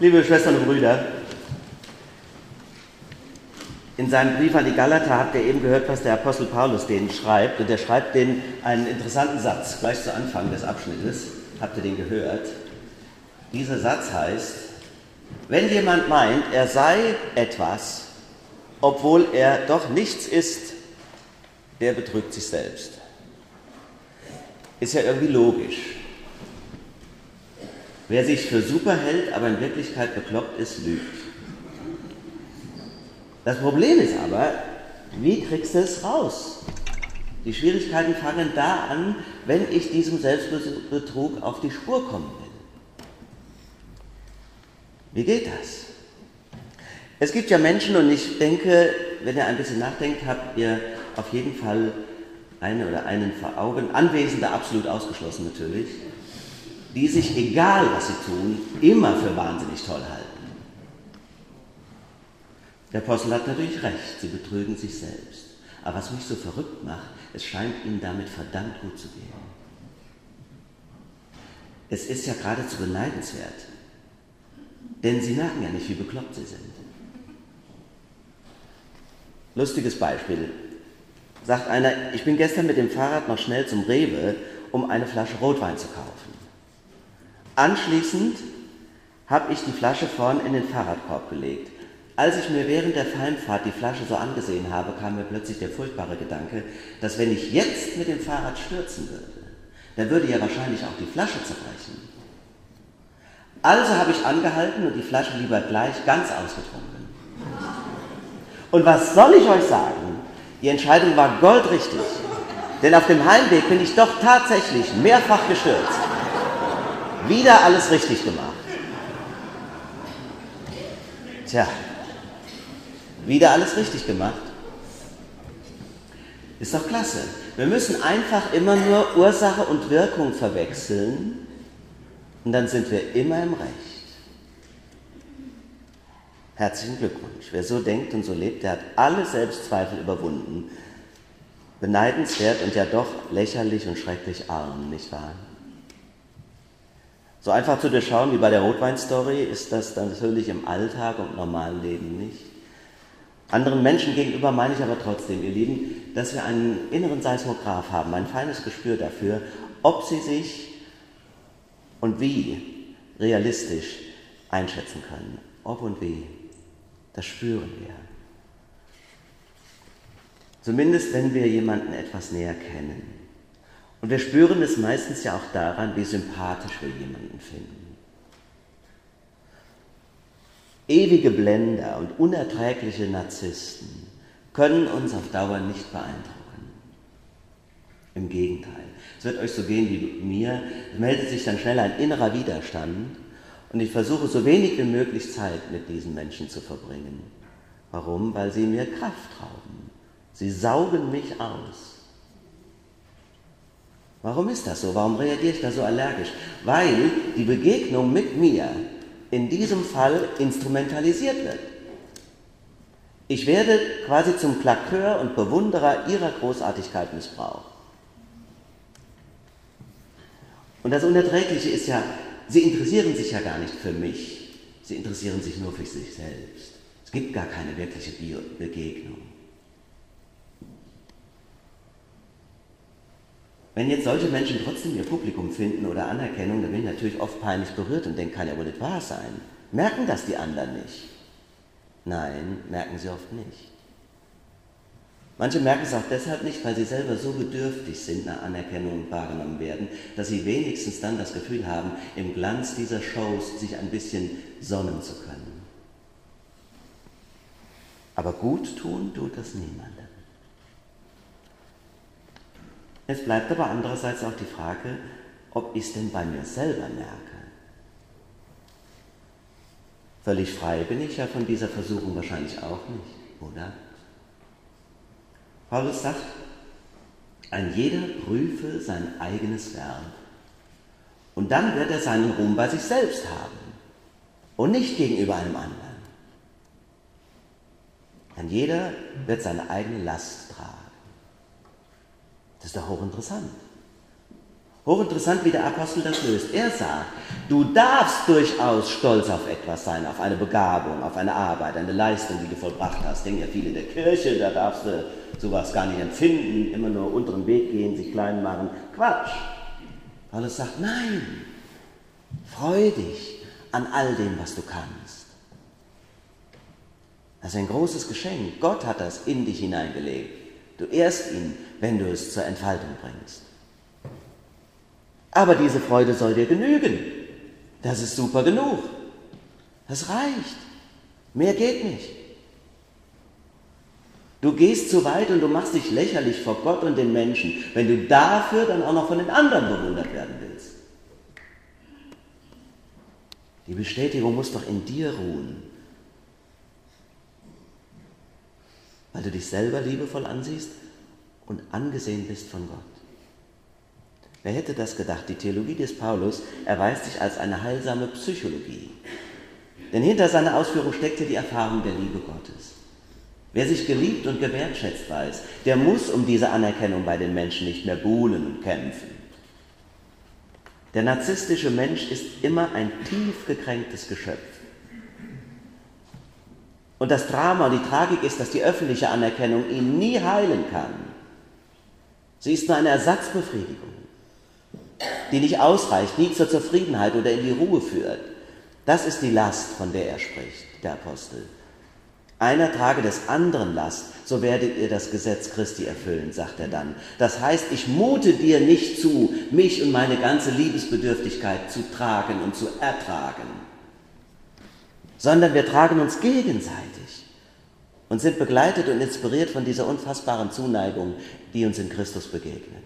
Liebe Schwestern und Brüder, in seinem Brief an die Galater habt ihr eben gehört, was der Apostel Paulus denen schreibt. Und er schreibt denen einen interessanten Satz, gleich zu Anfang des Abschnittes. Habt ihr den gehört? Dieser Satz heißt, wenn jemand meint, er sei etwas, obwohl er doch nichts ist, der betrügt sich selbst. Ist ja irgendwie logisch. Wer sich für super hält, aber in Wirklichkeit bekloppt ist, lügt. Das Problem ist aber, wie kriegst du es raus? Die Schwierigkeiten fangen da an, wenn ich diesem Selbstbetrug auf die Spur kommen will. Wie geht das? Es gibt ja Menschen, und ich denke, wenn ihr ein bisschen nachdenkt, habt ihr auf jeden Fall eine oder einen vor Augen, Anwesende absolut ausgeschlossen natürlich, die sich, egal was sie tun, immer für wahnsinnig toll halten. Der Apostel hat natürlich recht, sie betrügen sich selbst. Aber was mich so verrückt macht, es scheint ihnen damit verdammt gut zu gehen. Es ist ja geradezu beneidenswert, denn sie merken ja nicht, wie bekloppt sie sind. Lustiges Beispiel. Sagt einer, ich bin gestern mit dem Fahrrad noch schnell zum Rewe, um eine Flasche Rotwein zu kaufen. Anschließend habe ich die Flasche vorn in den Fahrradkorb gelegt. Als ich mir während der Heimfahrt die Flasche so angesehen habe, kam mir plötzlich der furchtbare Gedanke, dass wenn ich jetzt mit dem Fahrrad stürzen würde, dann würde ja wahrscheinlich auch die Flasche zerbrechen. Also habe ich angehalten und die Flasche lieber gleich ganz ausgetrunken. Und was soll ich euch sagen? Die Entscheidung war goldrichtig. Denn auf dem Heimweg bin ich doch tatsächlich mehrfach gestürzt. Wieder alles richtig gemacht. Tja, wieder alles richtig gemacht. Ist doch klasse. Wir müssen einfach immer nur Ursache und Wirkung verwechseln und dann sind wir immer im Recht. Herzlichen Glückwunsch. Wer so denkt und so lebt, der hat alle Selbstzweifel überwunden. Beneidenswert und ja doch lächerlich und schrecklich arm, nicht wahr? So einfach zu durchschauen wie bei der Rotweinstory ist das dann natürlich im Alltag und normalen Leben nicht. Anderen Menschen gegenüber meine ich aber trotzdem, ihr Lieben, dass wir einen inneren Seismograph haben, ein feines Gespür dafür, ob sie sich und wie realistisch einschätzen können. Ob und wie. Das spüren wir. Zumindest wenn wir jemanden etwas näher kennen. Und wir spüren es meistens ja auch daran, wie sympathisch wir jemanden finden. Ewige Blender und unerträgliche Narzissten können uns auf Dauer nicht beeindrucken. Im Gegenteil. Es wird euch so gehen wie mir. Es meldet sich dann schnell ein innerer Widerstand und ich versuche so wenig wie möglich Zeit mit diesen Menschen zu verbringen. Warum? Weil sie mir Kraft rauben. Sie saugen mich aus. Warum ist das so? Warum reagiere ich da so allergisch? Weil die Begegnung mit mir in diesem Fall instrumentalisiert wird. Ich werde quasi zum Klakeur und Bewunderer ihrer Großartigkeit missbraucht. Und das Unerträgliche ist ja, sie interessieren sich ja gar nicht für mich, sie interessieren sich nur für sich selbst. Es gibt gar keine wirkliche Begegnung. Wenn jetzt solche Menschen trotzdem ihr Publikum finden oder Anerkennung, dann bin ich natürlich oft peinlich berührt und denke, kann ja wohl nicht wahr sein. Merken das die anderen nicht? Nein, merken sie oft nicht. Manche merken es auch deshalb nicht, weil sie selber so bedürftig sind nach Anerkennung und wahrgenommen werden, dass sie wenigstens dann das Gefühl haben, im Glanz dieser Shows sich ein bisschen sonnen zu können. Aber gut tun tut das niemandem. Es bleibt aber andererseits auch die Frage, ob ich es denn bei mir selber merke. Völlig frei bin ich ja von dieser Versuchung wahrscheinlich auch nicht, oder? Paulus sagt, ein jeder prüfe sein eigenes Werk. Und dann wird er seinen Ruhm bei sich selbst haben und nicht gegenüber einem anderen. Ein jeder wird seine eigene Last tragen. Das ist doch hochinteressant. Hochinteressant, wie der Apostel das löst. Er sagt, du darfst durchaus stolz auf etwas sein, auf eine Begabung, auf eine Arbeit, eine Leistung, die du vollbracht hast. Denken ja viele in der Kirche, da darfst du sowas gar nicht empfinden, immer nur unteren Weg gehen, sich klein machen. Quatsch. Paulus sagt, nein, freu dich an all dem, was du kannst. Das ist ein großes Geschenk. Gott hat das in dich hineingelegt. Du ehrst ihn, wenn du es zur Entfaltung bringst. Aber diese Freude soll dir genügen. Das ist super genug. Das reicht. Mehr geht nicht. Du gehst zu weit und du machst dich lächerlich vor Gott und den Menschen, wenn du dafür dann auch noch von den anderen bewundert werden willst. Die Bestätigung muss doch in dir ruhen, weil du dich selber liebevoll ansiehst und angesehen bist von Gott. Wer hätte das gedacht? Die Theologie des Paulus erweist sich als eine heilsame Psychologie. Denn hinter seiner Ausführung steckte die Erfahrung der Liebe Gottes. Wer sich geliebt und gewertschätzt weiß, der muss um diese Anerkennung bei den Menschen nicht mehr buhlen und kämpfen. Der narzisstische Mensch ist immer ein tief gekränktes Geschöpf. Und das Drama und die Tragik ist, dass die öffentliche Anerkennung ihn nie heilen kann. Sie ist nur eine Ersatzbefriedigung die nicht ausreicht, nie zur Zufriedenheit oder in die Ruhe führt. Das ist die Last, von der er spricht, der Apostel. Einer trage des anderen Last, so werdet ihr das Gesetz Christi erfüllen, sagt er dann. Das heißt, ich mute dir nicht zu, mich und meine ganze Liebesbedürftigkeit zu tragen und zu ertragen, sondern wir tragen uns gegenseitig und sind begleitet und inspiriert von dieser unfassbaren Zuneigung, die uns in Christus begegnet.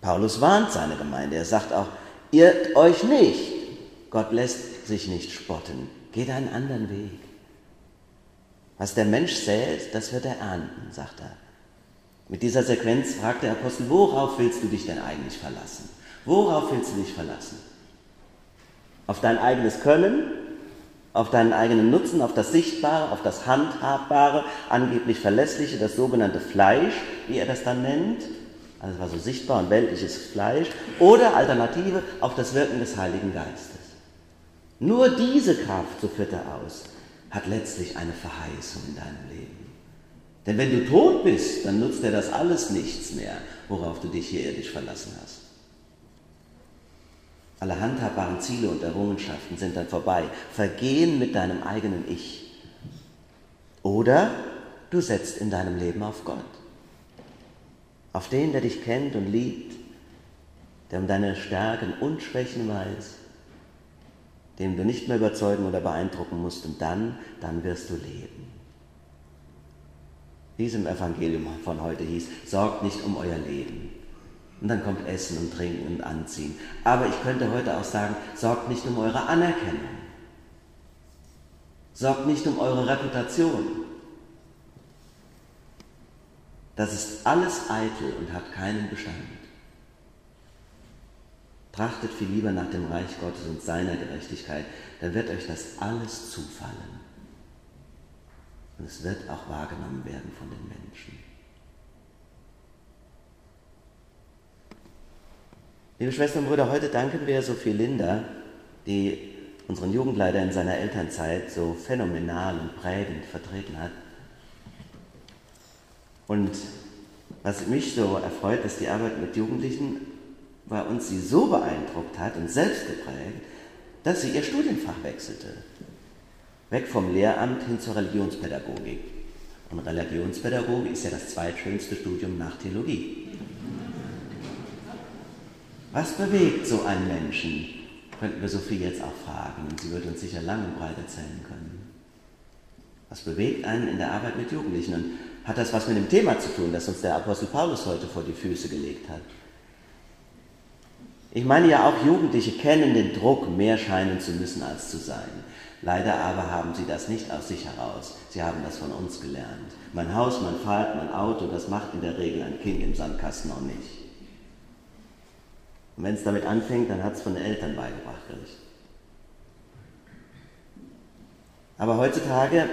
Paulus warnt seine Gemeinde. Er sagt auch, irrt euch nicht. Gott lässt sich nicht spotten. Geht einen anderen Weg. Was der Mensch sät, das wird er ernten, sagt er. Mit dieser Sequenz fragt der Apostel, worauf willst du dich denn eigentlich verlassen? Worauf willst du dich verlassen? Auf dein eigenes Können, auf deinen eigenen Nutzen, auf das Sichtbare, auf das Handhabbare, angeblich Verlässliche, das sogenannte Fleisch, wie er das dann nennt, also war so sichtbar und weltliches Fleisch, oder Alternative auf das Wirken des Heiligen Geistes. Nur diese Kraft, so führt er aus, hat letztlich eine Verheißung in deinem Leben. Denn wenn du tot bist, dann nutzt dir das alles nichts mehr, worauf du dich hier irdisch verlassen hast. Alle handhabbaren Ziele und Errungenschaften sind dann vorbei, vergehen mit deinem eigenen Ich. Oder du setzt in deinem Leben auf Gott auf den, der dich kennt und liebt, der um deine Stärken und Schwächen weiß, dem du nicht mehr überzeugen oder beeindrucken musst und dann, dann wirst du leben. Diesem Evangelium von heute hieß, sorgt nicht um euer Leben. Und dann kommt Essen und Trinken und Anziehen. Aber ich könnte heute auch sagen, sorgt nicht um eure Anerkennung. Sorgt nicht um eure Reputation. Das ist alles eitel und hat keinen Bestand. Trachtet viel lieber nach dem Reich Gottes und seiner Gerechtigkeit, dann wird euch das alles zufallen. Und es wird auch wahrgenommen werden von den Menschen. Liebe Schwestern und Brüder, heute danken wir Sophie Linder, die unseren Jugendleiter in seiner Elternzeit so phänomenal und prägend vertreten hat. Und was mich so erfreut, dass die Arbeit mit Jugendlichen bei uns sie so beeindruckt hat und selbst geprägt, dass sie ihr Studienfach wechselte. Weg vom Lehramt hin zur Religionspädagogik. Und Religionspädagogik ist ja das zweitschönste Studium nach Theologie. Was bewegt so einen Menschen? Könnten wir Sophie jetzt auch fragen und sie würde uns sicher lang und breit erzählen können. Was bewegt einen in der Arbeit mit Jugendlichen? Und hat das was mit dem Thema zu tun, das uns der Apostel Paulus heute vor die Füße gelegt hat. Ich meine ja auch, Jugendliche kennen den Druck, mehr scheinen zu müssen als zu sein. Leider aber haben sie das nicht aus sich heraus. Sie haben das von uns gelernt. Mein Haus, mein Pfad, mein Auto, das macht in der Regel ein Kind im Sandkasten auch nicht. Und wenn es damit anfängt, dann hat es von den Eltern beigebracht gekriegt. Aber heutzutage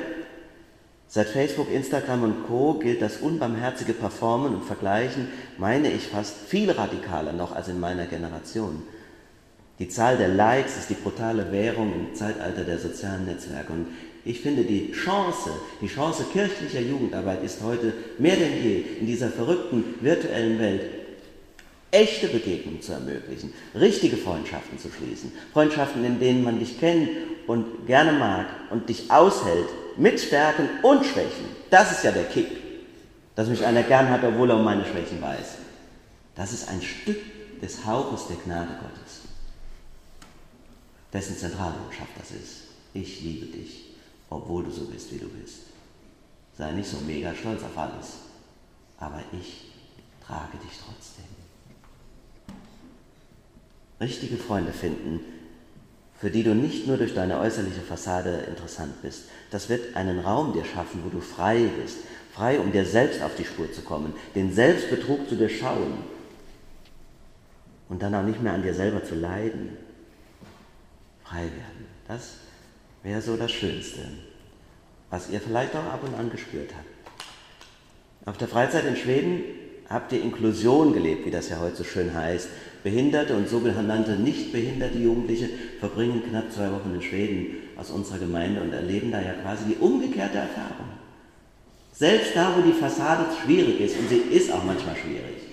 Seit Facebook, Instagram und Co. gilt das unbarmherzige Performen und Vergleichen, meine ich, fast viel radikaler noch als in meiner Generation. Die Zahl der Likes ist die brutale Währung im Zeitalter der sozialen Netzwerke. Und ich finde, die Chance, die Chance kirchlicher Jugendarbeit ist heute mehr denn je in dieser verrückten virtuellen Welt echte Begegnungen zu ermöglichen, richtige Freundschaften zu schließen, Freundschaften, in denen man dich kennt und gerne mag und dich aushält, mit Stärken und Schwächen. Das ist ja der Kick, dass mich einer gern hat, obwohl er um meine Schwächen weiß. Das ist ein Stück des Hauches der Gnade Gottes, dessen Zentralbotschaft das ist. Ich liebe dich, obwohl du so bist, wie du bist. Sei nicht so mega stolz auf alles, aber ich trage dich trotzdem. Richtige Freunde finden, für die du nicht nur durch deine äußerliche Fassade interessant bist. Das wird einen Raum dir schaffen, wo du frei bist, frei, um dir selbst auf die Spur zu kommen, den Selbstbetrug zu durchschauen und dann auch nicht mehr an dir selber zu leiden. Frei werden, das wäre so das Schönste, was ihr vielleicht auch ab und an gespürt habt. Auf der Freizeit in Schweden habt ihr Inklusion gelebt, wie das ja heute so schön heißt. Behinderte und sogenannte nicht behinderte Jugendliche verbringen knapp zwei Wochen in Schweden aus unserer Gemeinde und erleben da ja quasi die umgekehrte Erfahrung. Selbst da, wo die Fassade schwierig ist, und sie ist auch manchmal schwierig,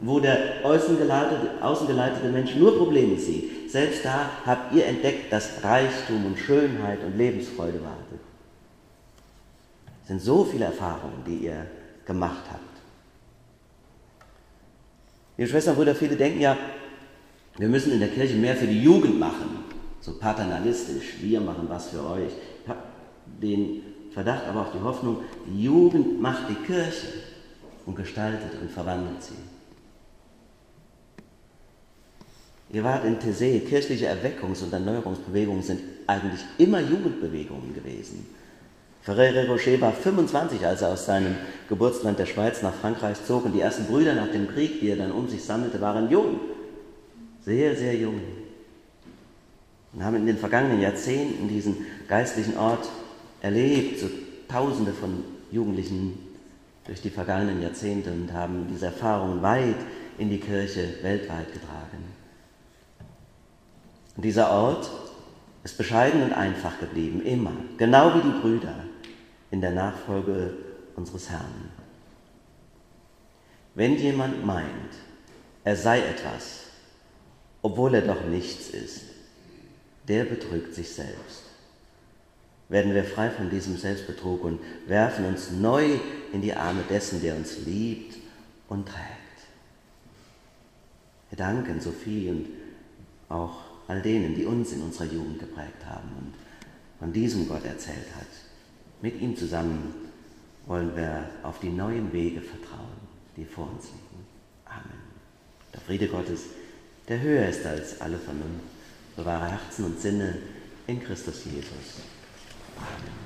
wo der außengeleitete, Mensch nur Probleme sieht, selbst da habt ihr entdeckt, dass Reichtum und Schönheit und Lebensfreude wartet. Es sind so viele Erfahrungen, die ihr gemacht habt. Liebe Schwestern und Brüder, viele denken ja, wir müssen in der Kirche mehr für die Jugend machen, so paternalistisch, wir machen was für euch. Ich habe den Verdacht, aber auch die Hoffnung, die Jugend macht die Kirche und gestaltet und verwandelt sie. Ihr wart in Tessé, kirchliche Erweckungs- und Erneuerungsbewegungen sind eigentlich immer Jugendbewegungen gewesen. Ferrero Rocher war 25, als er aus seinem Geburtsland der Schweiz nach Frankreich zog und die ersten Brüder nach dem Krieg, die er dann um sich sammelte, waren jung. Sehr, sehr jung. Und haben in den vergangenen Jahrzehnten diesen geistlichen Ort erlebt, so Tausende von Jugendlichen durch die vergangenen Jahrzehnte und haben diese Erfahrungen weit in die Kirche weltweit getragen. Und dieser Ort ist bescheiden und einfach geblieben, immer, genau wie die Brüder in der Nachfolge unseres Herrn. Wenn jemand meint, er sei etwas, obwohl er doch nichts ist, der betrügt sich selbst. Werden wir frei von diesem Selbstbetrug und werfen uns neu in die Arme dessen, der uns liebt und trägt. Wir danken Sophie und auch all denen, die uns in unserer Jugend geprägt haben und von diesem Gott erzählt hat. Mit ihm zusammen wollen wir auf die neuen Wege vertrauen, die vor uns liegen. Amen. Der Friede Gottes, der höher ist als alle Vernunft, bewahre Herzen und Sinne in Christus Jesus. Amen.